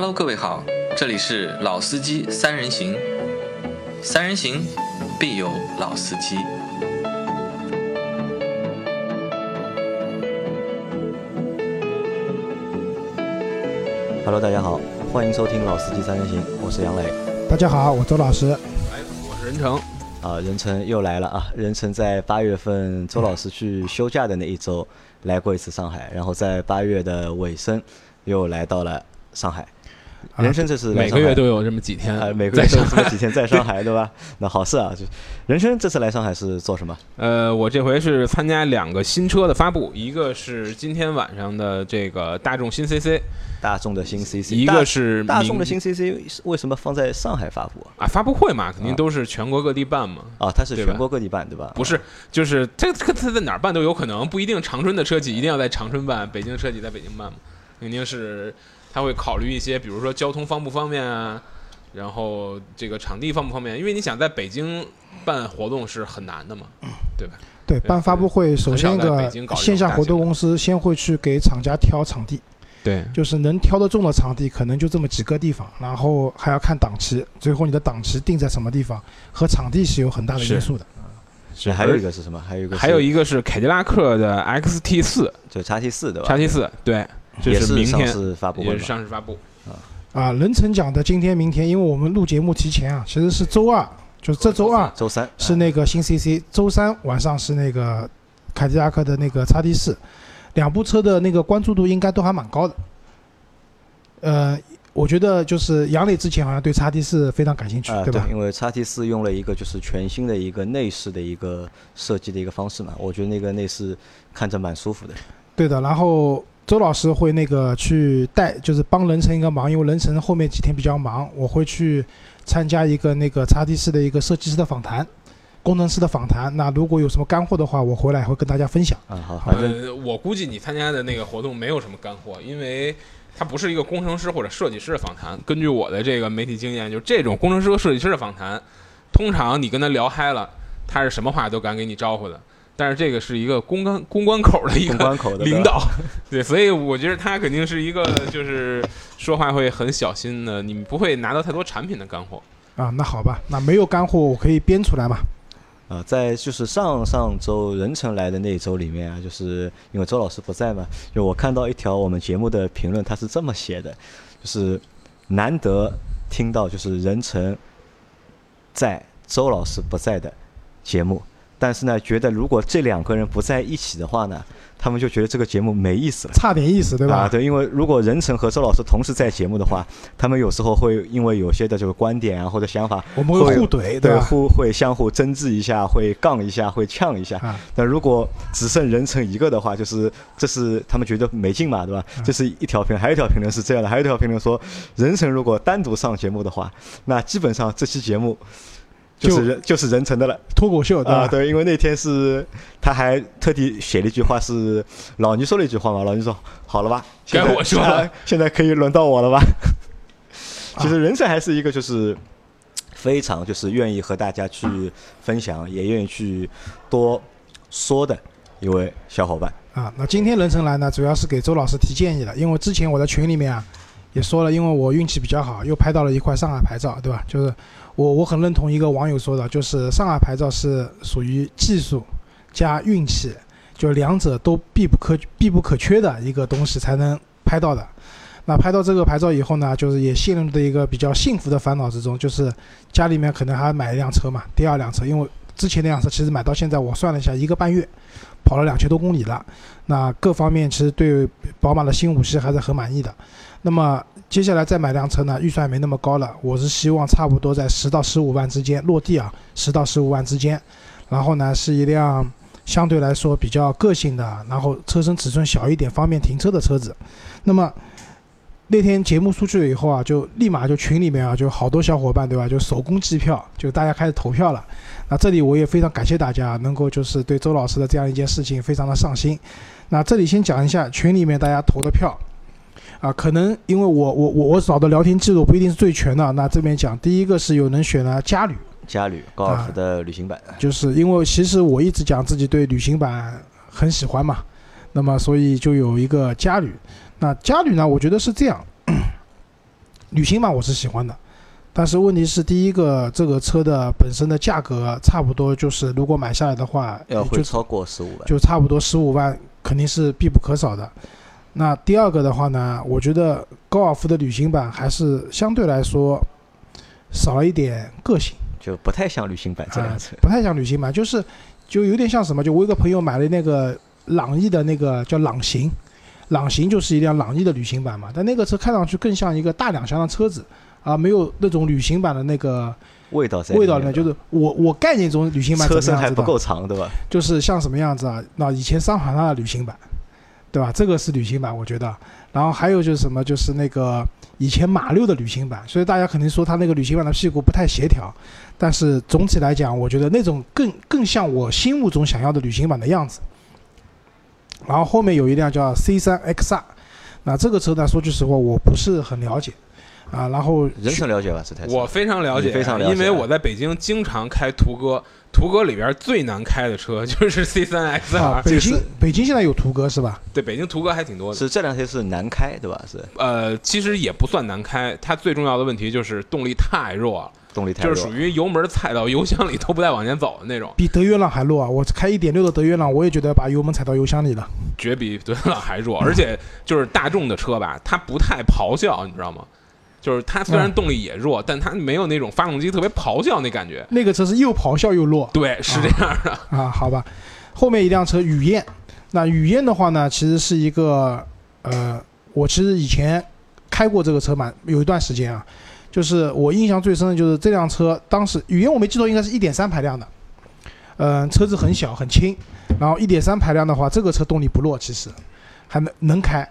Hello，各位好，这里是老司机三人行，三人行必有老司机。Hello，大家好，欢迎收听《老司机三人行》，我是杨磊。大家好，我周老师。哎，我是任成。啊，任成又来了啊！任成在八月份周老师去休假的那一周来过一次上海，然后在八月的尾声又来到了上海。任成这次每个月都有这么几天啊，每个月在上海都有这么几天在上海，对吧？那好事啊！就人生这次来上海是做什么？呃，我这回是参加两个新车的发布，一个是今天晚上的这个大众新 CC，大众的新 CC，一个是大大众的新 CC 为什么放在上海发布啊？啊发布会嘛，肯定都是全国各地办嘛。啊，它是全国各地办，对吧？不是，就是这这个它在哪儿办都有可能，不一定长春的车企一定要在长春办，北京的车企在北京办嘛，肯定是他会考虑一些，比如说交通方不方便啊，然后这个场地方不方便，因为你想在北京办活动是很难的嘛，对吧？对，办发布会，首先一个线下活动公司先会去给厂家挑场地，对，就是能挑得中的场地可能就这么几个地方，然后还要看档期，最后你的档期定在什么地方和场地是有很大的因素的。是还有一个是什么？还有一个还有一个是凯迪拉克的 XT 四就叉 T 四，对吧？叉 T 四，对，这也是上明天市发布会也是上市发布。啊，任成讲的今天、明天，因为我们录节目提前啊，其实是周二，就是这周二周三是那个新 CC，周三晚上是那个凯迪拉克的那个叉 T 四，两部车的那个关注度应该都还蛮高的。呃，我觉得就是杨磊之前好像对叉 T 四非常感兴趣，啊，对吧？因为叉 T 四用了一个就是全新的一个内饰的一个设计的一个方式嘛，我觉得那个内饰看着蛮舒服的。对的。然后周老师会那个去带，就是帮人成一个忙，因为人成后面几天比较忙，我会去参加一个那个叉 T 四的一个设计师的访谈。工程师的访谈，那如果有什么干货的话，我回来会跟大家分享。嗯，好，反正呃，我估计你参加的那个活动没有什么干货，因为它不是一个工程师或者设计师的访谈。根据我的这个媒体经验，就是这种工程师和设计师的访谈，通常你跟他聊嗨了，他是什么话都敢给你招呼的。但是这个是一个公关公关口的一个关口的领导，对，所以我觉得他肯定是一个就是说话会很小心的，你不会拿到太多产品的干货。啊，那好吧，那没有干货我可以编出来嘛。啊，在就是上上周任成来的那一周里面啊，就是因为周老师不在嘛，就我看到一条我们节目的评论，他是这么写的，就是难得听到就是任成在周老师不在的节目，但是呢，觉得如果这两个人不在一起的话呢，他们就觉得这个节目没意思了。差点意思，对吧？啊，对，因为如果任成和周老师同时在节目的话，他们有时候会因为有些的这个观点啊或者想法，我们会互怼，吧？对互会相互争执一下，会杠一下，会呛一下。啊，但如果只剩任成一个的话，就是这是他们觉得没劲嘛，对吧？嗯这是一条评论，还有一条评论是这样的，还有一条评论说，任成如果单独上节目的话，那基本上这期节目。就是就是人成的了脱口秀，对吧？啊，对，因为那天是他还特地写了一句话，是老倪说了一句话嘛，老倪说好了吧，该我说了啊现在可以轮到我了吧？啊 其实人成还是一个就是非常就是愿意和大家去分享，也愿意去多说的一位小伙伴。啊，那今天人成来呢，主要是给周老师提建议的，因为之前我在群里面啊也说了，因为我运气比较好，又拍到了一块上海牌照，对吧？就是我我很认同一个网友说的，就是上海牌照是属于技术加运气，就两者都必不可必不可缺的一个东西才能拍到的。那拍到这个牌照以后呢，就是也陷入的一个比较幸福的烦恼之中，就是家里面可能还买一辆车嘛，第二辆车，因为之前那辆车其实买到现在，我算了一下，一个半月跑了两千多公里了。那各方面其实对宝马的新五系还是很满意的。那么接下来再买辆车呢，预算没那么高了，我是希望差不多在十到十五万之间落地啊，十到十五万之间。然后呢，是一辆相对来说比较个性的，然后车身尺寸小一点，方便停车的车子。那么那天节目出去了以后啊，就立马就群里面啊，就好多小伙伴对吧，就手工计票，就大家开始投票了。那这里我也非常感谢大家能够就是对周老师的这样一件事情非常的上心。那这里先讲一下群里面大家投的票，啊，可能因为我我我我找的聊天记录不一定是最全的，那这边讲第一个是有人选了嘉旅，嘉旅高尔夫的旅行版，就是因为其实我一直讲自己对旅行版很喜欢嘛，那么所以就有一个嘉旅。那嘉旅呢，我觉得是这样，旅行版我是喜欢的，但是问题是第一个这个车的本身的价格差不多就是如果买下来的话，就要会超过十五万。就差不多十五万肯定是必不可少的。那第二个的话呢，我觉得高尔夫的旅行版还是相对来说少了一点个性。就不太像旅行版这啊辆车。，不太像旅行版，就是就有点像什么？就我有个朋友买了那个朗逸的那个叫朗行，朗行就是一辆朗逸的旅行版嘛，但那个车看上去更像一个大两厢的车子啊，没有那种旅行版的那个味道在味道里面。就是我我概念中旅行版车身还不够长，对吧？就是像什么样子啊？那以前桑塔纳的旅行版，对吧？这个是旅行版，我觉得。然后还有就是什么？就是那个以前马六的旅行版，所以大家肯定说它那个旅行版的屁股不太协调。但是总体来讲，我觉得那种更更像我心目中想要的旅行版的样子。然后后面有一辆叫 C 三 XR，那这个车呢，说句实话，我不是很了解啊。然后人生了解吧这台车？我非常了解，非常了解因为我在北京经常开途歌，途歌里边最难开的车就是 C 三 X 啊北京北京现在有途歌是吧？对，北京途歌还挺多的。是这辆车是难开，对吧？是呃，其实也不算难开，它最重要的问题就是动力太弱了，动力太弱就是属。于油门踩到油箱里都不带往前走的那种，比德约朗还弱啊！我开一点六的德约朗，我也觉得把油门踩到油箱里了。绝比德约朗还弱。而且就是大众的车吧，它不太咆哮，你知道吗？就是它虽然嗯动力也弱，但它没有那种发动机特别咆哮那感觉。那个车是又咆哮又弱对，是这样的。啊，好吧。后面一辆车雨燕，那雨燕的话呢，其实是一个呃，我其实以前开过这个车嘛有一段时间啊，就是我印象最深的就是这辆车，当时雨燕我没记错，应该是一点三排量的，嗯、车子很小很轻，然后一点三排量的话，这个车动力不弱，其实还能能开，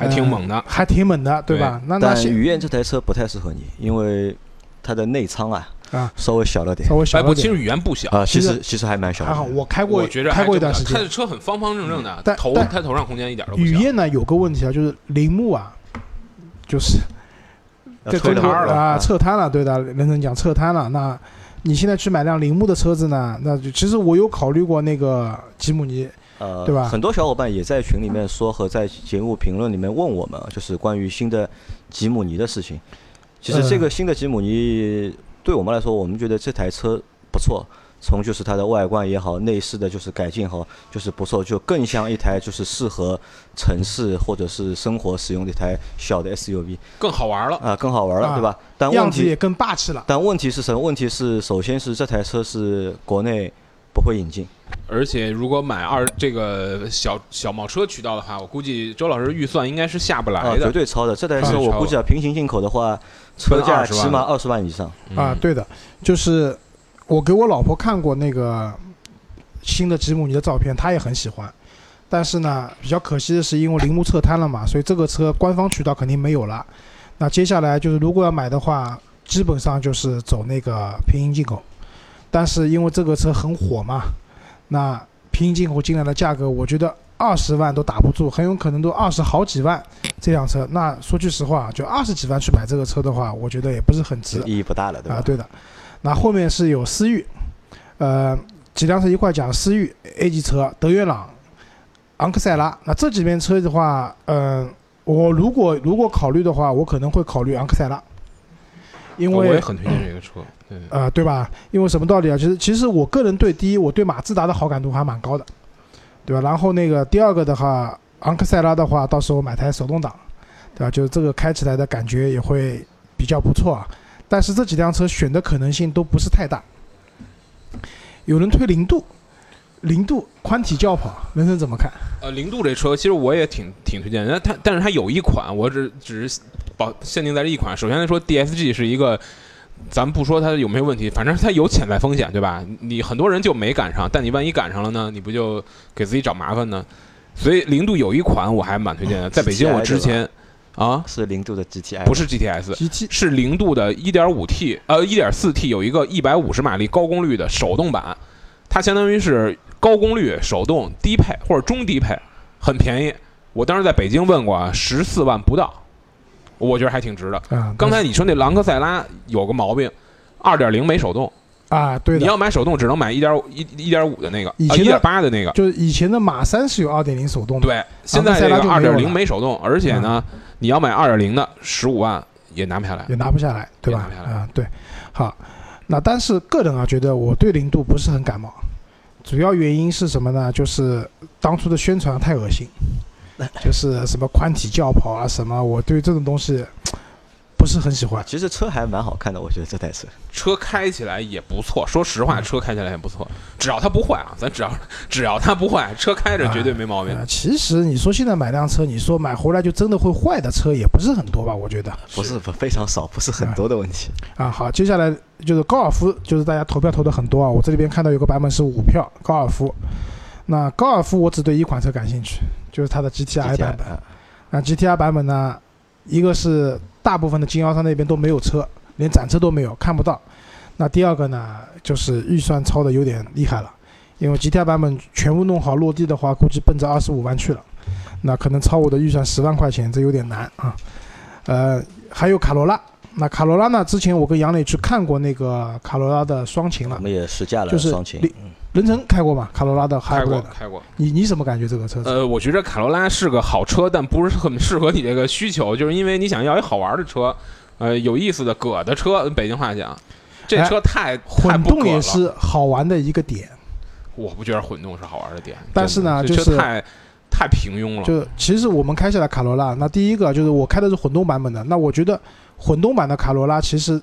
还挺猛的。还挺猛的，对吧？那那雨燕这台车不太适合你，因为它的内舱啊啊稍微小了点稍微小哎，不，了点，其实语言不小，啊，其其实实其实还蛮小的。还好，我开过我觉着开过一段时间它的。车很方方正正的，但但头它头上空间一点都不小。雨燕呢有个问题啊，就是铃木啊，就是这这个儿了啊，侧瘫了，对的，人生讲侧瘫了。那你现在去买辆铃木的车子呢？那就其实我有考虑过那个吉姆尼，呃，对吧很多小伙伴也在群里面说和在节目评论里面问我们，就是关于新的吉姆尼的事情。其实这个新的吉姆尼对我们来说，我们觉得这台车不错，从就是它的外观也好，内饰的就是改进好，就是不错，就更像一台就是适合城市或者是生活使用的一台小的 SUV 更好玩了。啊，更好玩了，啊对吧？但问题也更霸气了。但问题是什么？问题是首先是这台车是国内不会引进。而且如果买二这个小小贸车渠道的话，我估计周老师预算应该是下不啊，来的。绝对超的。这台车啊我估计啊，平行进口的话，车价起码二十万以上。嗯啊，，对的，就是我给我老婆看过那个新的吉姆尼的照片，她也很喜欢。但是呢，比较可惜的是，因为铃木撤摊了嘛，所以这个车官方渠道肯定没有了。那接下来就是如果要买的话，基本上就是走那个平行进口。但是因为这个车很火嘛，那平行进口进来的价格，我觉得二十万都打不住，很有可能都二十好几万这辆车。那说句实话，就二十几万去买这个车的话，我觉得也不是很值。意义不大了，对吧？啊，对的。那后面是有思域，呃，几辆车一块讲，思域 A 级车、德约朗、昂克赛拉。那这几边车的话，嗯、我如果如果考虑的话，我可能会考虑昂克赛拉，因为我也很推荐这个车。对，呃，对吧？因为什么道理啊？其实其实我个人对第一，我对马自达的好感度还蛮高的，对吧？然后那个第二个的话，昂克赛拉的话，到时候买台手动挡，对吧？就是这个开起来的感觉也会比较不错啊。但是这几辆车选的可能性都不是太大。有人推零度，零度宽体轿跑，人生怎么看？呃，零度这车其实我也挺挺推荐但，它但是它有一款，我只只是保限定在这一款。首先来说，DSG 是一个，咱不说它有没有问题，反正它有潜在风险，对吧？你很多人就没赶上，但你万一赶上了呢，你不就给自己找麻烦呢？所以零度有一款我还蛮推荐的，在北京我之前啊是零度的 GTI，不是 GTS，GT 是零度的 1.5T，呃，1.4T 有一个150马力高功率的手动版，它相当于是高功率手动低配或者中低配，很便宜。我当时在北京问过啊，十四万不到，我觉得还挺值的。啊，刚才你说那朗克赛拉有个毛病二点零没手动，啊，对的，你要买手动只能买1.5一一点五的那个，一点八的1.8的那个。就是以前的马三是有二点零手动的，对，现在这个朗克赛拉就没有了。2.0没手动，而且呢，你要买二点零的十五万也拿不下来。也拿不下来，对吧？啊，对，好，那但是个人啊，觉得我对零度不是很感冒，主要原因是什么呢？就是当初的宣传太恶心，就是什么宽体轿跑啊什么，我对这种东西不是很喜欢。其实车还蛮好看的，我觉得这台车。车开起来也不错，说实话，车开起来也不错，只要它不坏啊，咱只要只要它不坏，车开着绝对没毛病。呃，其实你说现在买辆车，你说买回来就真的会坏的车也不是很多吧？我觉得不是不非常少，不是很多的问题。啊。好，接下来就是高尔夫，就是大家投票投的很多啊。我这里边看到有个版本是五票高尔夫，那高尔夫我只对一款车感兴趣，就是它的 GTI 版本。啊那 GTR 版本呢，一个是大部分的经销商那边都没有车，连展车都没有，看不到。那第二个呢，就是预算超的有点厉害了，因为 GTR 版本全部弄好落地的话，估计奔着二十五万去了，那可能超我的预算十万块钱，这有点难啊。呃，还有卡罗拉，那卡罗拉呢，之前我跟杨磊去看过那个卡罗拉的双擎了，我们也试驾了就是双擎你，任成开过吗？卡罗拉的开过开过，你你怎么感觉这个车子？呃，我觉得卡罗拉是个好车，但不是很适合你这个需求，就是因为你想要一好玩的车，呃，有意思的葛的车，北京话讲，这哎车太、太混动也。是好玩的一个点。我不觉得混动是好玩的点，但是呢就是这车太太平庸了。就其实我们开下来卡罗拉，那第一个就是我开的是混动版本的，那我觉得混动版的卡罗拉其实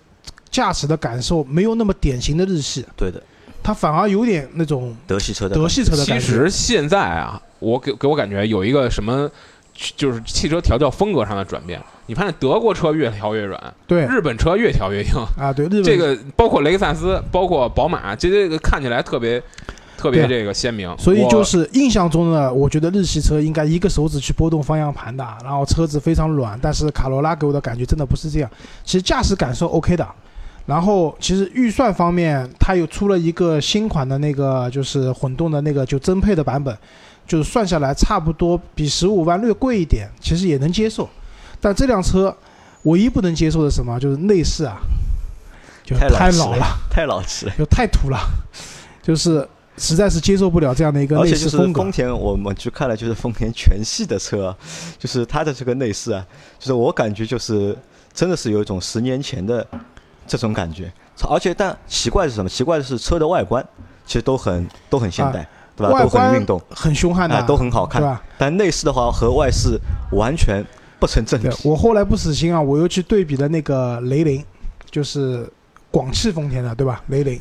驾驶的感受没有那么典型的日系，对的，它反而有点那种德系车的德系车的其感觉。其实现在啊，我给给我感觉有一个什么，就是汽车调教风格上的转变。你发现德国车越调越软，对日本车越调越硬。啊，对日本这个包括雷克萨斯，包括宝马，这这个看起来特别特别这个鲜明。所以就是印象中呢，我觉得日系车应该一个手指去拨动方向盘的，然后车子非常软。但是卡罗拉给我的感觉真的不是这样，其实驾驶感受 OK 的。然后其实预算方面，它又出了一个新款的那个就是混动的那个就增配的版本，就是算下来差不多比十五万略贵一点，其实也能接受。但这辆车唯一不能接受的什么？就是内饰啊，就太老了。太老气了。就太土了，就是实在是接受不了这样的一个内而且就是饰风格丰。田，我们去看了，就是丰田全系的车，就是它的这个内饰啊，就是我感觉就是真的是有一种十年前的这种感觉。而且但奇怪的是什么？奇怪的是车的外观其实都很都很现代，对吧？都很运动，很凶悍的、哎都很好看对吧？但内饰的话和外饰完全不成正对比。我后来不死心啊，我又去对比了那个雷凌，就是广汽丰田的，对吧？雷凌，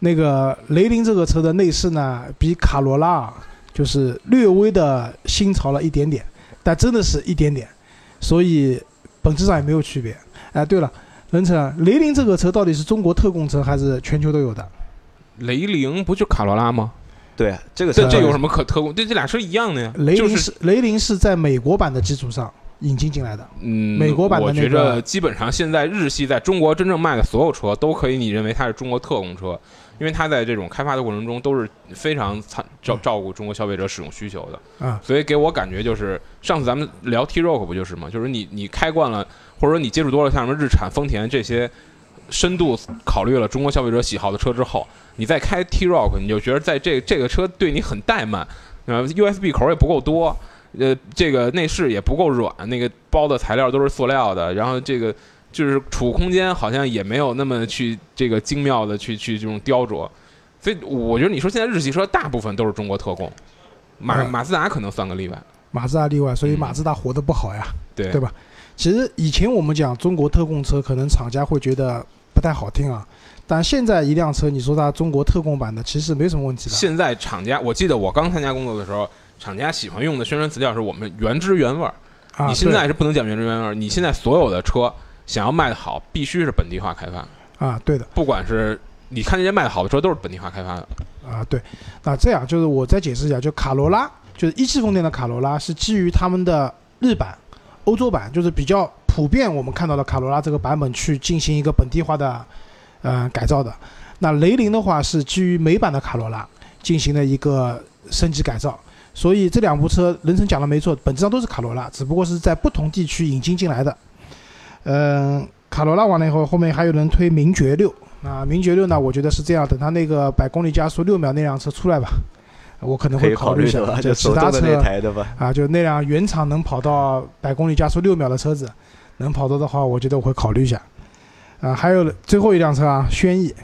那个雷凌这个车的内饰呢，比卡罗拉啊就是略微的新潮了一点点，但真的是一点点，所以本质上也没有区别。哎，对了，任成，雷凌这个车到底是中国特供车还是全球都有的？雷凌不就卡罗拉吗？对，这个车这这有什么可特供？这这俩车一样的呀。雷凌就是是雷凌是在美国版的基础上引进进来的。嗯，美国版的我觉那个着基本上现在日系在中国真正卖的所有车，都可以你认为它是中国特供车，因为它在这种开发的过程中都是非常参照照顾中国消费者使用需求的。啊，所以给我感觉就是，上次咱们聊 T-Roc 不就是吗？就是你你开惯了，或者说你接触多了像什么日产、丰田这些深度考虑了中国消费者喜好的车之后，你再开 T-Roc，你就觉得在这这个车对你很怠慢，呃，USB 口也不够多，呃，这个内饰也不够软，那个包的材料都是塑料的，然后这个就是储物空间好像也没有那么去这个精妙的去去这种雕琢，所以我觉得你说现在日系车大部分都是中国特供，马嗯马自达可能算个例外。马自达例外，所以嗯马自达活得不好呀。对对吧其实以前我们讲中国特供车，可能厂家会觉得不太好听啊，但现在一辆车你说它中国特供版的，其实没什么问题的。现在厂家，我记得我刚参加工作的时候，厂家喜欢用的宣传词调是我们原汁原味儿。啊，你现在是不能讲原汁原味儿，你现在所有的车想要卖得好，必须是本地化开发，啊，对的不管是你看那些卖得好的车都是本地化开发的。啊，对。那这样就是我再解释一下，就卡罗拉，就是一汽丰田的卡罗拉是基于他们的日版、欧洲版，就是比较普遍我们看到的卡罗拉这个版本去进行一个本地化的呃改造的。那雷凌的话是基于美版的卡罗拉进行了一个升级改造，所以这两部车人成讲的没错，本质上都是卡罗拉，只不过是在不同地区引进进来的。嗯、卡罗拉完了以后，后面还有人推名爵六。那名爵六呢？我觉得是这样，等它那个百公里加速六秒那辆车出来吧，我可能会考虑一下。就就其他车手动的那台的吧？啊，就那辆原厂能跑到百公里加速六秒的车子，能跑到的话，我觉得我会考虑一下。啊，还有最后一辆车啊，轩逸，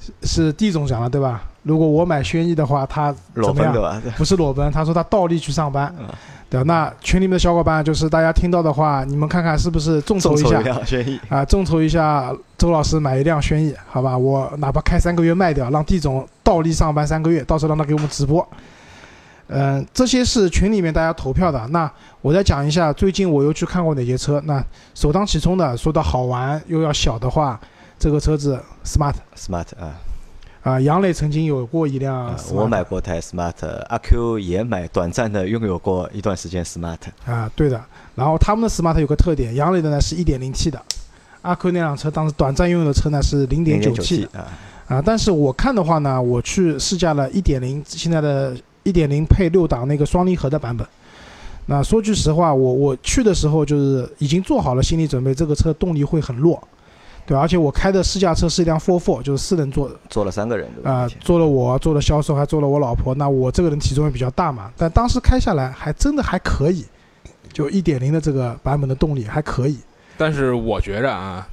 是是地总讲了对吧？如果我买轩逸的话，他怎么样？不是裸奔，他说他倒立去上班嗯，对吧？那群里面的小伙伴就是大家听到的话，你们看看是不是众筹一下啊？众筹一下周老师买一辆轩逸，好吧？我哪怕开三个月卖掉，让地总倒立上班三个月，到时候让他给我们直播。嗯、这些是群里面大家投票的。那我再讲一下，最近我又去看过哪些车。那首当其冲的，说到好玩又要小的话，这个车子 Smart smart 啊，啊，杨磊曾经有过一辆我买过台 smart，阿 Q 也买，短暂的拥有过一段时间 smart，啊，对的。然后他们的 Smart 有个特点，杨磊的呢是一点零 T 的，阿 Q 那辆车当时短暂拥有的车呢是零点九 T 的啊，啊。但是我看的话呢，我去试驾了一点零现在的一点零配六档那个双离合的版本。那说句实话，我我去的时候就是已经做好了心理准备，这个车动力会很弱，对而且我开的试驾车是一辆 Four Four，就是四人座的。坐了三个人对吧？啊、以前做了我，坐了销售，还坐了我老婆。那我这个人体重也比较大嘛，但当时开下来还真的还可以，就一点零的这个版本的动力还可以。但是我觉着啊，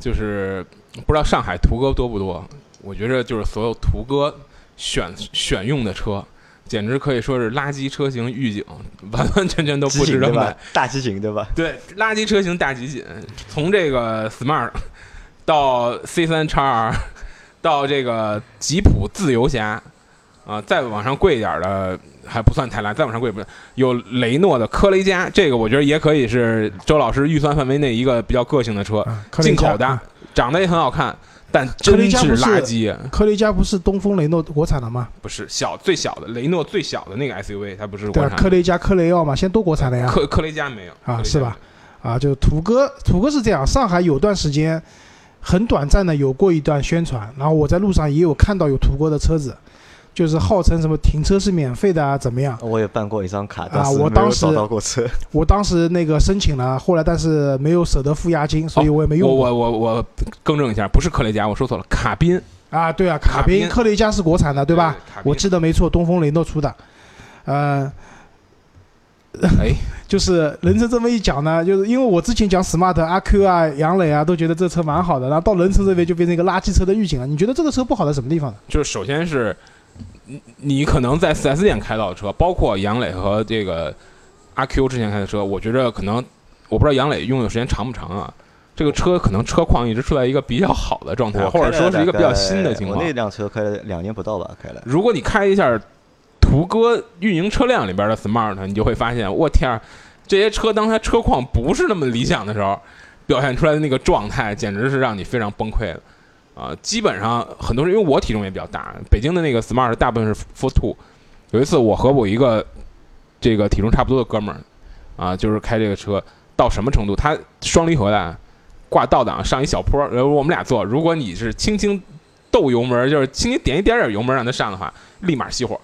就是不知道上海途歌多不多，我觉着就是所有途歌选选用的车，简直可以说是垃圾车型预警，完完全全都机不值得买？大集锦对吧？对，垃圾车型大集锦，从这个 Smart 到 C 三 x R，到这个吉普自由侠，啊、再往上贵一点的还不算太烂，再往上贵不是有雷诺的科雷嘉，这个我觉得也可以是周老师预算范围内一个比较个性的车，进口的啊，长得也很好看，但科真是雷嘉不是垃圾。科雷嘉不是东风雷诺国产的吗？不是小最小的雷诺最小的那个 SUV，它不是对啊，国产的。科雷嘉、科雷傲嘛，现在都国产的呀。科科雷嘉没有啊是吧啊，就途哥，途哥是这样，上海有段时间很短暂的有过一段宣传，然后我在路上也有看到有途哥的车子，就是号称什么停车是免费的啊，怎么样？我也办过一张卡，啊我当时找到过车。我当时那个申请了，后来但是没有舍得付押金，所以我也没用我过。我我我更正一下，不是克雷嘉，我说错了，卡宾啊，对啊，卡卡宾克、雷嘉是国产的，对吧？？我记得没错，东风雷诺出的。呃，哎，就是人成这么一讲呢，就是因为我之前讲 smart 阿 Q 啊、杨磊啊都觉得这车蛮好的，然后到人成这边就变成一个垃圾车的预警了。你觉得这个车不好在什么地方呢？就是首先是你你可能在 4S 店开到的车，包括杨磊和这个阿 Q 之前开的车，我觉着可能我不知道杨磊用的时间长不长啊。这个车可能车况一直处在一个比较好的状态，或者说是一个比较新的情况我那。辆车开了两年不到吧，开了。如果你开一下途歌运营车辆里边的 Smart，你就会发现，我天儿，这些车当它车况不是那么理想的时候，表现出来的那个状态，简直是让你非常崩溃的。啊、基本上很多人，因为我体重也比较大，北京的那个 Smart 大部分是 Four Two。有一次我和我一个这个体重差不多的哥们儿，啊，就是开这个车到什么程度？他双离合的，挂倒档上一小坡，然后我们俩坐。如果你是轻轻斗油门，就是轻轻点一点点油门让它上的话，立马熄火，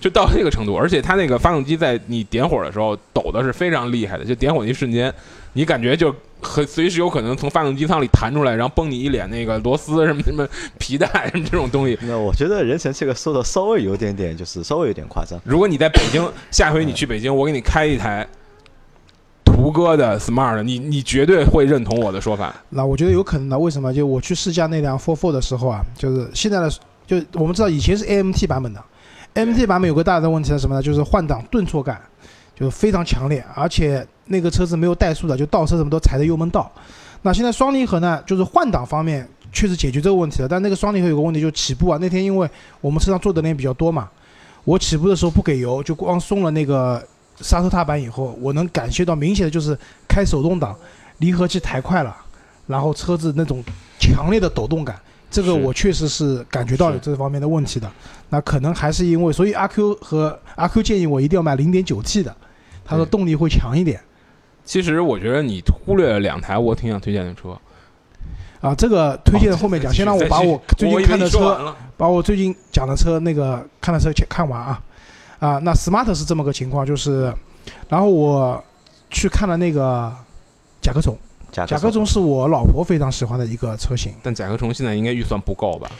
就到这个程度。而且它那个发动机在你点火的时候抖的是非常厉害的，就点火的一瞬间，你感觉就很随时有可能从发动机舱里弹出来，然后崩你一脸那个螺丝什么什么皮带什么这种东西。那我觉得任成这个说的稍微有点点，就是稍微有点夸张。如果你在北京，下回你去北京，我给你开一台途歌的 Smart，你你绝对会认同我的说法。那我觉得有可能的。为什么？就我去试驾那辆 Four Four 的时候啊，就是现在的，就我们知道以前是 AMT 版本的，AMT 版本有个大的问题是什么呢？就是换挡顿挫感，就是非常强烈，而且那个车子没有怠速的，就倒车什么都踩着油门倒。那现在双离合呢，就是换挡方面确实解决这个问题了，但那个双离合有个问题，就是起步啊。那天因为我们车上坐的人比较多嘛，我起步的时候不给油，就光松了那个刹车踏板以后，我能感觉到明显的就是开手动挡，离合器抬快了，然后车子那种强烈的抖动感，这个我确实是感觉到有这方面的问题的。那可能还是因为，所以阿 Q 和阿 Q 建议我一定要买 0.9T 的，他说动力会强一点其实我觉得你忽略了两台我挺想推荐的车。啊。这个推荐后面讲，先让我把我最近看的车，把我最近讲的车那个看的车先看完啊啊。那 Smart 是这么个情况，就是，然后我去看了那个甲壳虫，甲甲壳虫是我老婆非常喜欢的一个车型。但甲壳虫现在应该预算不够吧？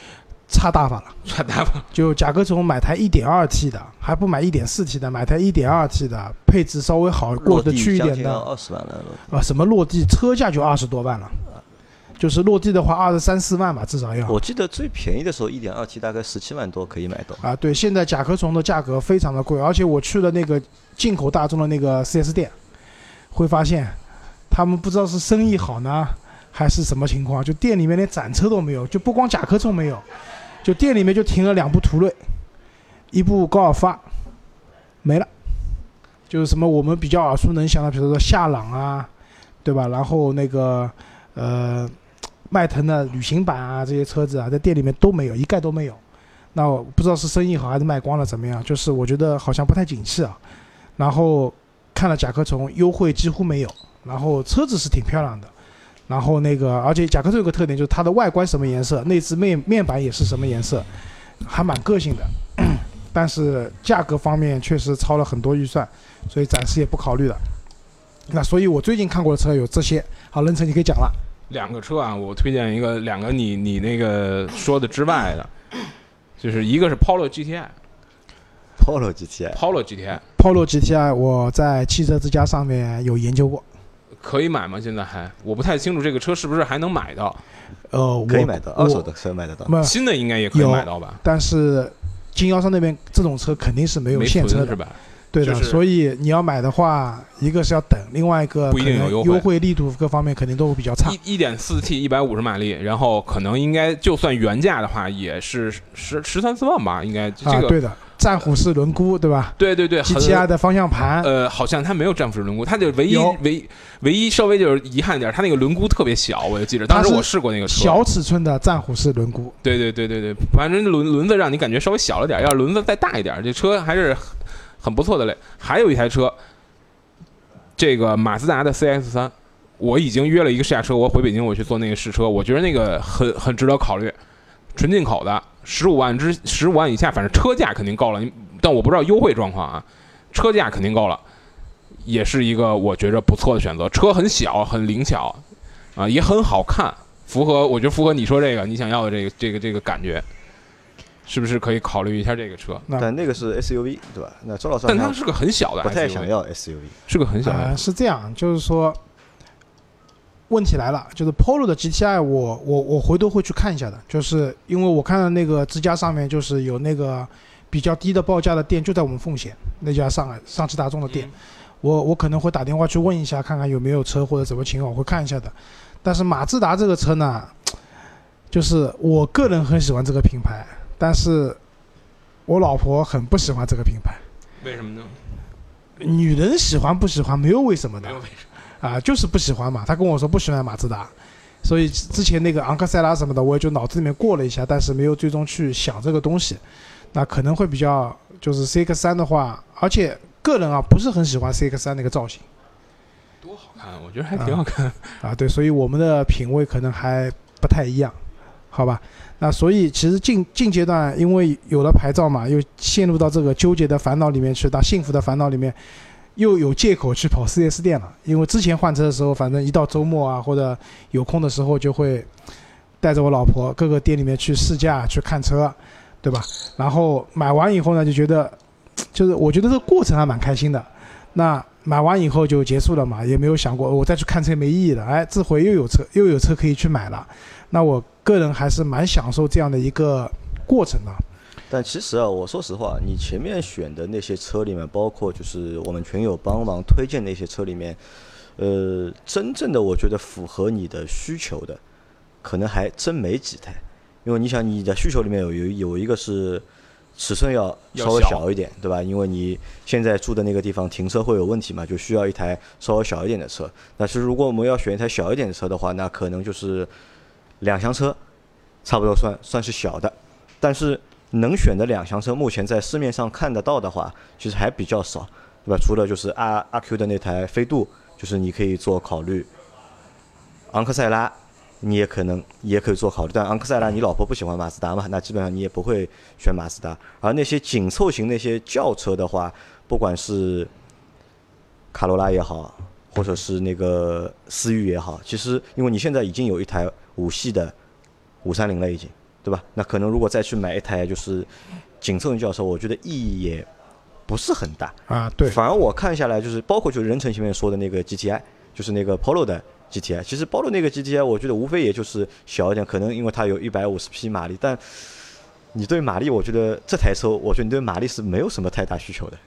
差大发了。差大发。就甲壳虫买台 1.2T 的，还不买 1.4T 的，买台 1.2T 的，配置稍微好过得去一点的，二十万了，啊，什么落地车价就二十多万了，就是落地的话二十三四万吧，至少要。我记得最便宜的时候，一点二 T 大概十七万多可以买到。啊，对，现在甲壳虫的价格非常的贵，而且我去了那个进口大众的那个 4S 店，会发现他们不知道是生意好呢，还是什么情况，就店里面连展车都没有，就不光甲壳虫没有，就店里面就停了两部途锐，一部高尔夫，没了。就是什么我们比较耳熟能详的，比如说夏朗啊，对吧？然后那个呃，迈腾的旅行版啊，这些车子啊，在店里面都没有，一概都没有。那我不知道是生意好还是卖光了怎么样？就是我觉得好像不太景气啊。然后看了甲壳虫，优惠几乎没有。然后车子是挺漂亮的。然后那个，而且甲壳虫有个特点，就是它的外观什么颜色，内置面面板也是什么颜色，还蛮个性的。但是价格方面确实超了很多预算，所以暂时也不考虑了。那所以我最近看过的车有这些。好，任成你可以讲了。两个车啊，我推荐一个，两个你你那个说的之外的，就是一个是 Polo GTI。Polo GTI。Polo GTI。Polo GTI 我在汽车之家上面有研究过。可以买吗？现在还我不太清楚这个车是不是还能买到。呃，可以买到，二手的车买得到。新的应该也可以买到吧？但是经销商那边这种车肯定是没有现车的，是吧？对的，所以你要买的话，一个是要等，另外一个不一定有优优惠力度各方面肯定都会比较差。一一点四 T 一百五十马力，然后可能应该就算原价的话，也是十十三四万吧，应该这个、啊、对的。战虎式轮毂对吧？对对对，GTI 的方向盘，呃，好像它没有战虎式轮毂，它就唯一唯唯一稍微就是遗憾点，它那个轮毂特别小，我就记着，当时我试过那个车，小尺寸的战虎式轮毂。对对对对对，反正轮轮子让你感觉稍微小了点，要是轮子再大一点，这车还是很不错的嘞。还有一台车，这个马自达的 CX 三，我已经约了一个试驾车，我回北京我去做那个试车，我觉得那个很很值得考虑，纯进口的。十五万之十五万以下，反正车价肯定够了，但我不知道优惠状况啊。车价肯定够了，也是一个我觉着不错的选择。车很小，很灵巧，啊，也很好看，符合我觉得符合你说这个你想要的这个这个这个感觉，是不是可以考虑一下这个车？但那个是 SUV 对吧？那周老师，但它是个很小的不太想要 SUV，是个很小的、呃。是这样，就是说。问题来了，就是 Polo 的 GTI，我我我回头会去看一下的，就是因为我看到那个之家上面就是有那个比较低的报价的店，就在我们奉贤那家上海上汽大众的店，嗯、我我可能会打电话去问一下，看看有没有车或者什么情况，我会看一下的。但是马自达这个车呢，就是我个人很喜欢这个品牌，但是我老婆很不喜欢这个品牌。为什么呢？女人喜欢不喜欢没有为什么的。没有为什么。啊，就是不喜欢嘛。他跟我说不喜欢马自达，所以之前那个昂克赛拉什么的，我也就脑子里面过了一下，但是没有最终去想这个东西。那可能会比较就是 CX 三的话，而且个人啊不是很喜欢 CX 三那个造型。多好看，我觉得还挺好看啊。啊，对，所以我们的品味可能还不太一样，好吧？那所以其实近近阶段，因为有了牌照嘛，又陷入到这个纠结的烦恼里面去，到幸福的烦恼里面。又有借口去跑 4S 店了，因为之前换车的时候，反正一到周末啊或者有空的时候，就会带着我老婆各个店里面去试驾、去看车，对吧？然后买完以后呢，就觉得，就是我觉得这个过程还蛮开心的。那买完以后就结束了嘛，也没有想过我再去看车没意义了。哎，这回又有车，又有车可以去买了。那我个人还是蛮享受这样的一个过程的。但其实啊，我说实话，你前面选的那些车里面，包括就是我们群友帮忙推荐那些车里面，呃，真正的我觉得符合你的需求的，可能还真没几台。因为你想，你的需求里面有有有一个是尺寸要稍微小一点，对吧？因为你现在住的那个地方停车会有问题嘛，就需要一台稍微小一点的车。那其实如果我们要选一台小一点的车的话，那可能就是两厢车，差不多算算是小的，但是。能选的两厢车，目前在市面上看得到的话，其实还比较少，对吧？除了就是阿阿 Q 的那台飞度，就是你可以做考虑。昂克赛拉，你也可能也可以做考虑，但昂克赛拉你老婆不喜欢马自达嘛，那基本上你也不会选马自达。而那些紧凑型那些轿车的话，不管是卡罗拉也好，或者是那个思域也好，其实因为你现在已经有一台五系的五三零了，已经。对吧？那可能如果再去买一台就是紧凑型轿车，我觉得意义也不是很大。啊，对，反而我看下来，就是包括就是任成前面说的那个 GTI，就是那个 Polo 的 GTI。其实 Polo 那个 GTI，我觉得无非也就是小一点，可能因为它有一百五十匹马力，但你对马力，我觉得这台车，我觉得你对马力是没有什么太大需求的。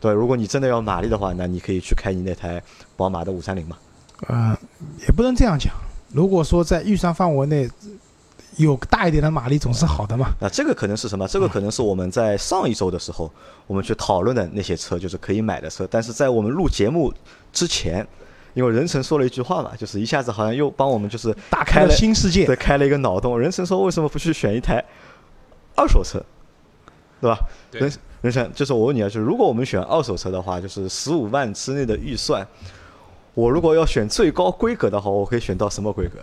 对，如果你真的要马力的话，那你可以去开你那台宝马的五三零嘛。呃，也不能这样讲。如果说在预算范围内有大一点的马力，总是好的嘛。那这个可能是什么？这个可能是我们在上一周的时候，我们去讨论的那些车，就是可以买的车。但是在我们录节目之前，因为任成说了一句话嘛，就是一下子好像又帮我们就是打开了了新世界对，开了一个脑洞。任成说为什么不去选一台二手车，对吧？对任任成，就是我问你啊，就是如果我们选二手车的话，就是十五万之内的预算，我如果要选最高规格的话，我可以选到什么规格？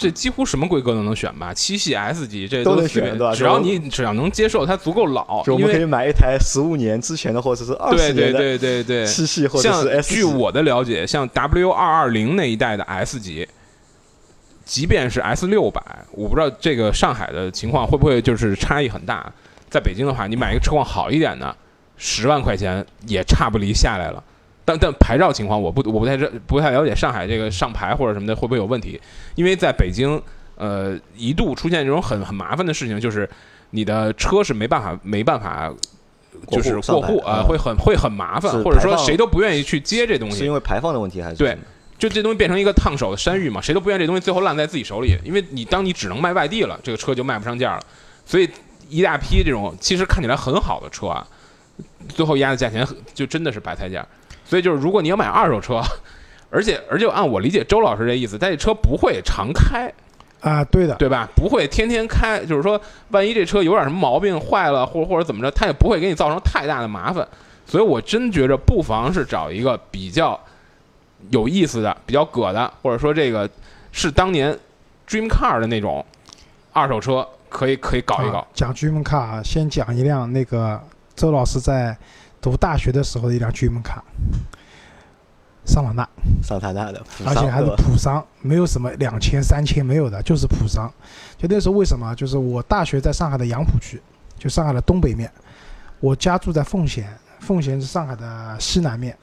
这几乎什么规格都能选吧，七系 S 级这都能随选对吧只要你只要能接受它足够老，就我们可以买一台十五年之前的，或者是二十年的对对对对对，七系或者 S 据。我的了解，像 W 二二零那一代的 S 级，即便是 S 六百，我不知道这个上海的情况会不会就是差异很大。在北京的话，你买一个车况好一点的，十万块钱也差不离下来了。但但牌照情况我不我不太知不太了解上海这个上牌或者什么的会不会有问题，因为在北京，呃，一度出现这种很很麻烦的事情，就是你的车是没办法没办法。就是过户啊、会很会很麻烦，或者说谁都不愿意去接这东西是因。为排放的问题还是对就这东西变成一个烫手的山芋嘛，谁都不愿意这东西最后烂在自己手里，因为你当你只能卖外地了，这个车就卖不上价了，所以一大批这种其实看起来很好的车啊，最后压的价钱就真的是白菜价。所以就是如果你要买二手车，而且而且按我理解周老师这意思，但这车不会常开，啊，对的，对吧？不会天天开，就是说万一这车有点什么毛病坏了，或或者怎么着，它也不会给你造成太大的麻烦。所以我真觉着不妨是找一个比较有意思的、比较葛的，或者说这个是当年 Dream Car 的那种二手车，可以可以搞一搞啊。讲 Dream Car，先讲一辆那个周老师在读大学的时候的一辆 Dream Car，桑塔纳，桑塔纳的，而且还是普桑，没有什么两千、三千没有的，就是普桑。就那时候为什么？就是我大学在上海的杨浦区，就上海的东北面，我家住在奉贤，奉贤是上海的西南面，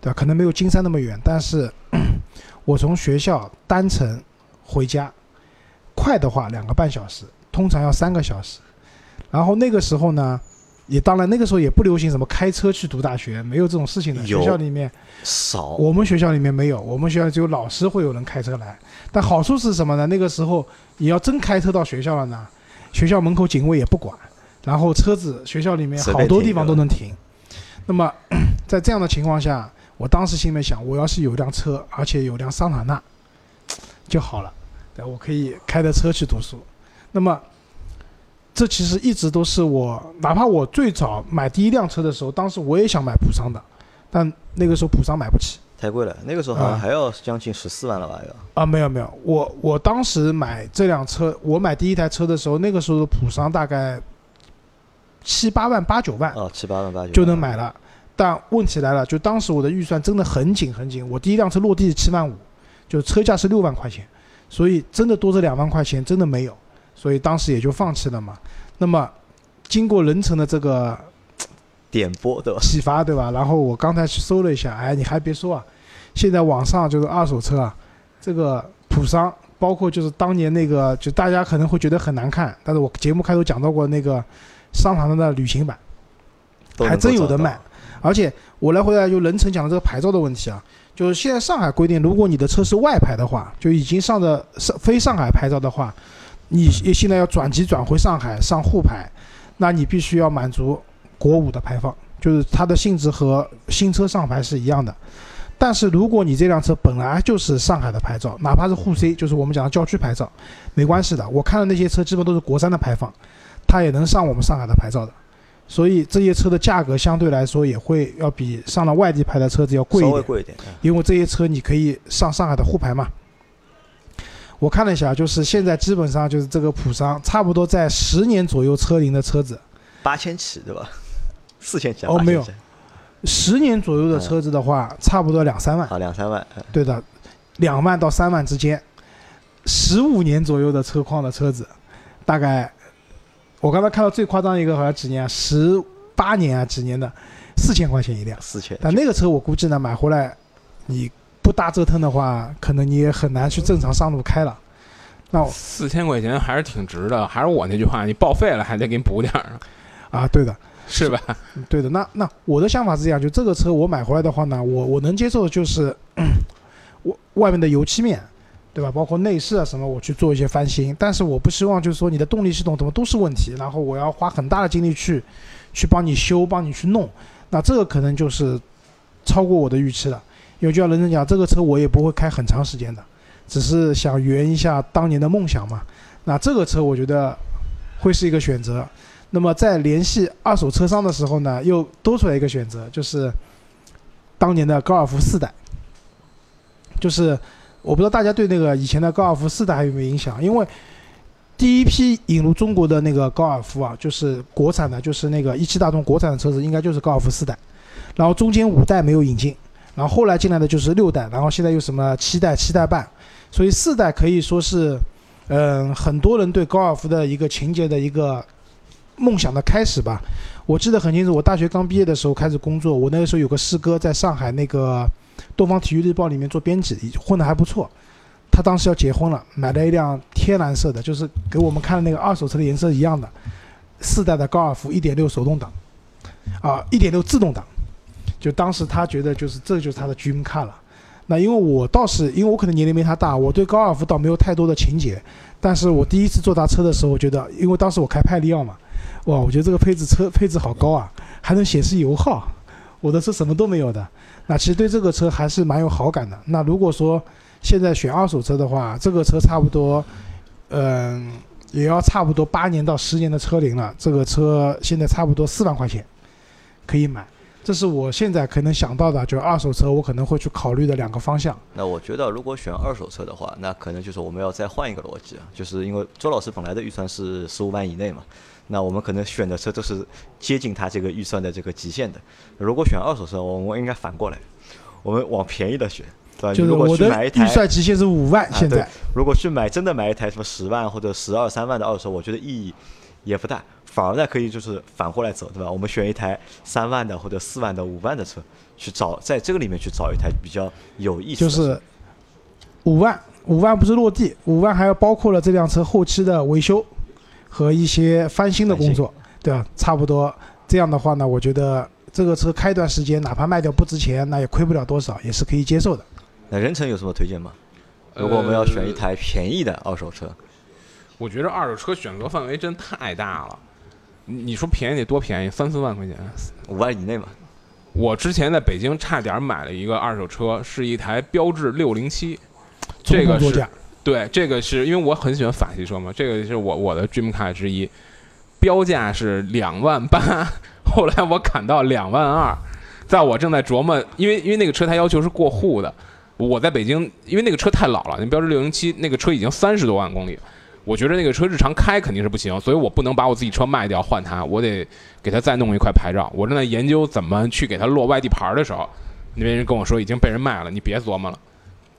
对吧？可能没有金山那么远，但是 我从学校单程回家，快的话两个半小时，通常要三个小时。然后那个时候呢，也当然那个时候也不流行什么开车去读大学，没有这种事情的。学校里面少，我们学校里面没有，我们学校只有老师会有人开车来。但好处是什么呢？那个时候你要真开车到学校了呢，学校门口警卫也不管，然后车子学校里面好多地方都能停。那么 在这样的情况下，我当时心里面想，我要是有辆车，而且有辆桑塔纳 就好了，对，我可以开着车去读书。那么这其实一直都是我，哪怕我最早买第一辆车的时候，当时我也想买普桑的，但那个时候普桑买不起。太贵了。那个时候好像啊还要将近十四万了吧？要啊，没有没有，我我当时买这辆车，我买第一台车的时候，那个时候的普桑大概七八万、八九万哦，七八万八九万就能买了。但问题来了，就当时我的预算真的很紧很紧，我第一辆车落地是七万五，就车价是六万块钱，所以真的多这两万块钱真的没有，所以当时也就放弃了嘛。那么经过人成的这个点拨对吧？启发，对吧？然后我刚才去搜了一下，哎，你还别说啊，现在网上就是二手车啊，这个普桑，包括就是当年那个，就大家可能会觉得很难看，但是我节目开头讲到过那个桑塔纳的旅行版，还真有的卖。而且我来回来就任成讲的这个牌照的问题啊，就是现在上海规定，如果你的车是外牌的话，就已经上的上非上海牌照的话，你现在要转籍转回上海上沪牌，那你必须要满足国五的排放，就是它的性质和新车上牌是一样的。但是如果你这辆车本来就是上海的牌照，哪怕是沪 C，就是我们讲的郊区牌照，没关系的。我看的那些车基本都是国三的排放，它也能上我们上海的牌照的。所以这些车的价格相对来说也会要比上了外地牌的车子要贵一点，稍微贵一点。嗯因为这些车你可以上上海的沪牌嘛。我看了一下，就是现在基本上就是这个普桑，差不多在十年左右车龄的车子，八千起对吧？四千起啊哦没有十年左右的车子的话，差不多两三万。啊两三万。嗯对的，两万到三万之间。十五年左右的车况的车子，大概我刚才看到最夸张一个好像几年啊，十八年啊几年的，四千块钱一辆。四千，但那个车我估计呢，买回来你不大折腾的话，可能你也很难去正常上路开了。那四千块钱还是挺值的，还是我那句话，你报废了还得给你补点儿，啊，对的，是吧？对的。那那我的想法是这样，就这个车我买回来的话呢，我我能接受的就是 我外面的油漆面，对吧？包括内饰啊什么，我去做一些翻新。但是我不希望就是说你的动力系统怎么都是问题，然后我要花很大的精力去去帮你修，帮你去弄。那这个可能就是超过我的预期了。因为就像人讲，这个车我也不会开很长时间的，只是想圆一下当年的梦想嘛。那这个车我觉得会是一个选择。那么在联系二手车商的时候呢，又多出来一个选择，就是当年的高尔夫四代。就是我不知道大家对那个以前的高尔夫四代还有没有影响？因为第一批引入中国的那个高尔夫啊，就是国产的，就是那个一汽大众国产的车子，应该就是高尔夫四代。然后中间五代没有引进，然后后来进来的就是六代，然后现在又什么七代、七代半，所以四代可以说是，嗯、很多人对高尔夫的一个情节的一个梦想的开始吧。我记得很清楚，我大学刚毕业的时候开始工作，我那个时候有个师哥在上海那个《东方体育日报》里面做编辑，混得还不错。他当时要结婚了，买了一辆天蓝色的，就是给我们看的那个二手车的颜色一样的，四代的高尔夫1.6手动挡，啊，1.6自动挡。就当时他觉得就是这就是他的 dream car 了。那因为我倒是因为我可能年龄没他大，我对高尔夫倒没有太多的情节。但是我第一次坐他车的时候，我觉得，因为当时我开派利奥嘛，哇，我觉得这个配置车配置好高啊，还能显示油耗。我的车什么都没有的，那其实对这个车还是蛮有好感的。那如果说现在选二手车的话，这个车差不多，嗯、也要差不多八年到十年的车龄了。这个车现在差不多四万块钱可以买，这是我现在可能想到的，就是二手车我可能会去考虑的两个方向。那我觉得，如果选二手车的话，那可能就是我们要再换一个逻辑啊，就是因为周老师本来的预算是十五万以内嘛，那我们可能选的车都是接近他这个预算的这个极限的。如果选二手车，我们应该反过来，我们往便宜的选，对就是我的去买一台预算极限是五万，现在如果去买真的买一台什么十万或者十二三万的二手，我觉得意义也不大，反而呢可以就是反过来走，对吧？我们选一台三万的或者四万的、五万的车，去找在这个里面去找一台比较有意思的。就是五万，五万不是落地，五万还要包括了这辆车后期的维修和一些翻新的工作，对吧？差不多这样的话呢，我觉得这个车开一段时间，哪怕卖掉不值钱，那也亏不了多少，也是可以接受的。那任成有什么推荐吗？如果我们要选一台便宜的二手车，我觉得二手车选择范围真太大了。你你说便宜得多便宜？三四万块钱。五万以内吧，我之前在北京差点买了一个二手车，是一台标致六零七，这个是对，这个是因为我很喜欢法系车嘛，这个是我我的 dream car 之一，标价是两万八，后来我砍到两万二，在我正在琢磨，因为因为那个车它要求是过户的，我在北京，因为那个车太老了，那标致六零七那个车已经三十多万公里，我觉得那个车日常开肯定是不行，所以我不能把我自己车卖掉换它，我得给它再弄一块牌照。我正在研究怎么去给它落外地牌的时候，那边人跟我说已经被人卖了，你别琢磨了。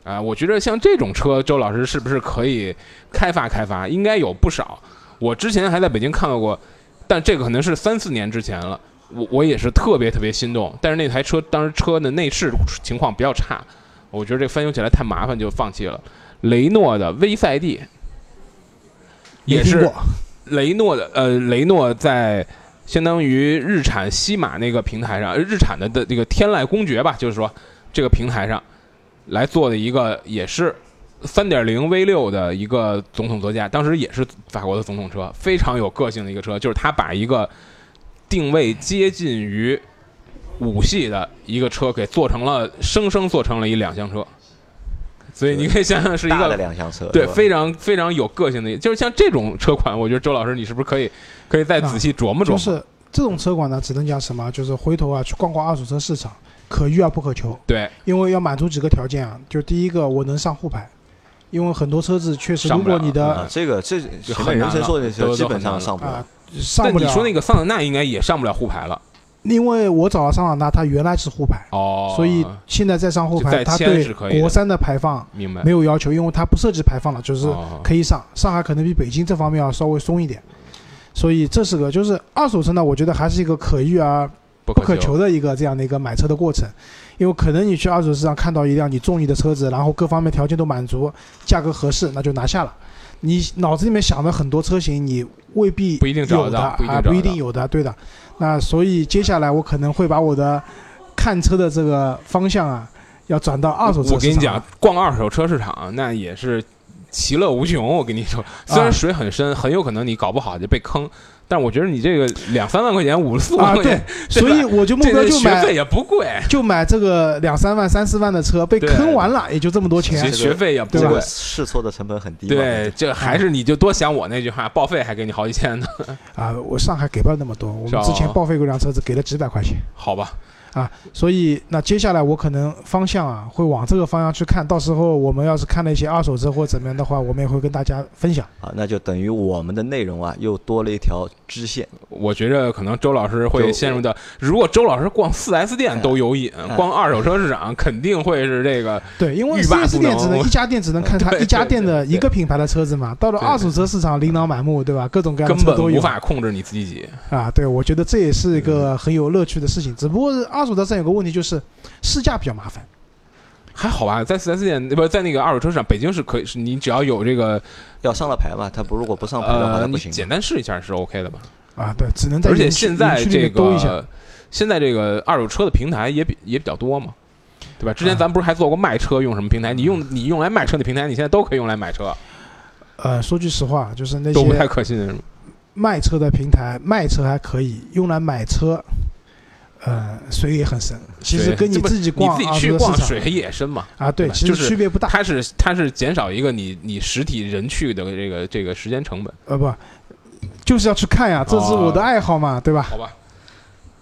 啊、我觉得像这种车，周老师是不是可以开发开发？应该有不少。我之前还在北京看到过，但这个可能是三四年之前了。我我也是特别特别心动，但是那台车当时车的内饰情况比较差，我觉得这翻修起来太麻烦，就放弃了。雷诺的威赛蒂，也是雷诺的呃，雷诺在相当于日产西马那个平台上，呃日产的的这个天籁公爵吧，就是说这个平台上来做的一个也是三点零 V 六的一个总统座驾，当时也是法国的总统车，非常有个性的一个车，就是它把一个定位接近于五系的一个车给做成了，生生做成了一两厢车，所以你可以想想是一个大的个两厢车，对，非常非常有个性的，就是像这种车款，我觉得周老师你是不是可以可以再仔细琢磨琢磨？就是这种车款呢，只能讲什么？就是回头啊去逛逛二手车市场，可遇而不可求。对，因为要满足几个条件啊，就第一个我能上沪牌，因为很多车子确实，如果你的啊，这个这很人成说的都都是基本上上不了啊。上不了。但你说那个桑塔纳应该也上不了沪牌了因为我找了桑塔纳，它原来是沪牌，哦，所以现在在上沪牌，它对国三的排放明白没有要求，因为它不涉及排放了，就是哦可以上。上海可能比北京这方面要稍微松一点。所以这是个就是二手车呢，我觉得还是一个可遇而不不可求的一个这样的一个买车的过程，因为可能你去二手市场看到一辆你中意的车子，然后各方面条件都满足，价格合适，那就拿下了。你脑子里面想的很多车型，你未必不一定有的不一定有的，对的。那所以接下来我可能会把我的看车的这个方向啊，要转到二手车。我跟你讲，逛二手车市场那也是其乐无穷。我跟你说，虽然水很深，很有可能你搞不好就被坑。但我觉得你这个两三万块钱、五四万啊，对块钱，，所以我就目标就买学费也不贵，就买这个两三万、三四万的车，被坑完了也就这么多钱学。学费也不贵这个。试错的成本很低。对，这还是你就多想我那句话，报废还给你好几千呢，啊，我上海给不了那么多，我们之前报废过辆车子，给了几百块钱好吧？啊。所以那接下来我可能方向啊会往这个方向去看，到时候我们要是看了一些二手车或怎么样的话，我们也会跟大家分享。啊，那就等于我们的内容啊又多了一条支线。我觉着可能周老师会陷入到，如果周老师逛四 S 店都有瘾，哎 逛二手车市场肯定会是这个对，因为欲4罢 S 不店只能能 一家店只能看它一家店的一个品牌的车子嘛，到了二手车市场琳琅满目，对吧？各种各样根本无的车都有法控制你自己。啊。对，我觉得这也是一个很有乐趣的事情。只不过是二手车上有个问题就是试驾比较麻烦。还好吧，在四 S 店不在那个二手车市场，北京是可以，是你只要有这个要上了牌嘛，他不如果不上牌的话，呃，不行。你简单试一下是 OK 的吧？啊，对，只能在而且现在这。个现在这个二手车的平台也比也比较多嘛，对吧？之前啊咱不是还做过卖车用什么平台？你用你用来卖车的平台，你现在都可以用来买车，呃，说句实话，就是那些都不太可信？卖车的平台卖车还可以，用来买车，呃，水也很深。其实跟你自己逛你自己去逛水也深嘛，啊，对，其实就是区别不大。它是它是减少一个你你实体人去的这个这个时间成本，呃，不，就是要去看呀，这是我的爱好嘛，对吧？好吧？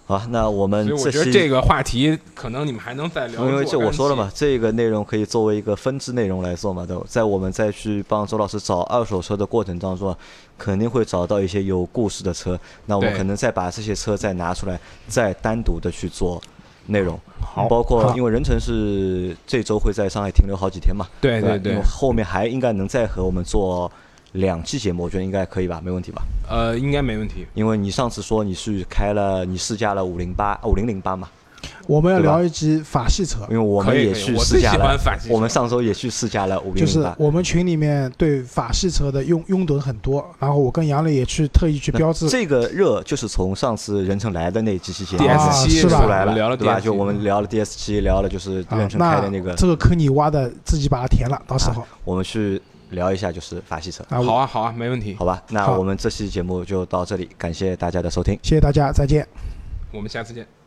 好，那我们所以我觉得这个话题可能你们还能再聊。因为这我说了嘛，，这个内容可以作为一个分支内容来做嘛，对？在我们再去帮周老师找二手车的过程当中啊，肯定会找到一些有故事的车，那我们可能再把这些车再拿出来，再单独的去做内容。好包括因为任成是这周会在上海停留好几天嘛，对对对，后面还应该能再和我们做两期节目，我觉得应该可以吧，没问题吧？呃，应该没问题。因为你上次说你是开了，你试驾了五零八五零零八嘛，我们要聊一集法系车因，为我们也去试驾了我们上周也去试驾了五零就是。我们群里面对法系车的拥拥趸很多，然后我跟杨磊也去特意去标志。这个热就是从上次任成来的那几期节目 DS 啊七是吧出来了，聊了对吧？就我们聊了 DS 七，聊了就是啊任成开的那那个，这个坑你挖的，自己把它填了，到时候我们去聊一下就是法系车，啊，好啊好啊，没问题。好吧？那我们这期节目就到这里，感谢大家的收听。谢谢大家，再见。我们下次见。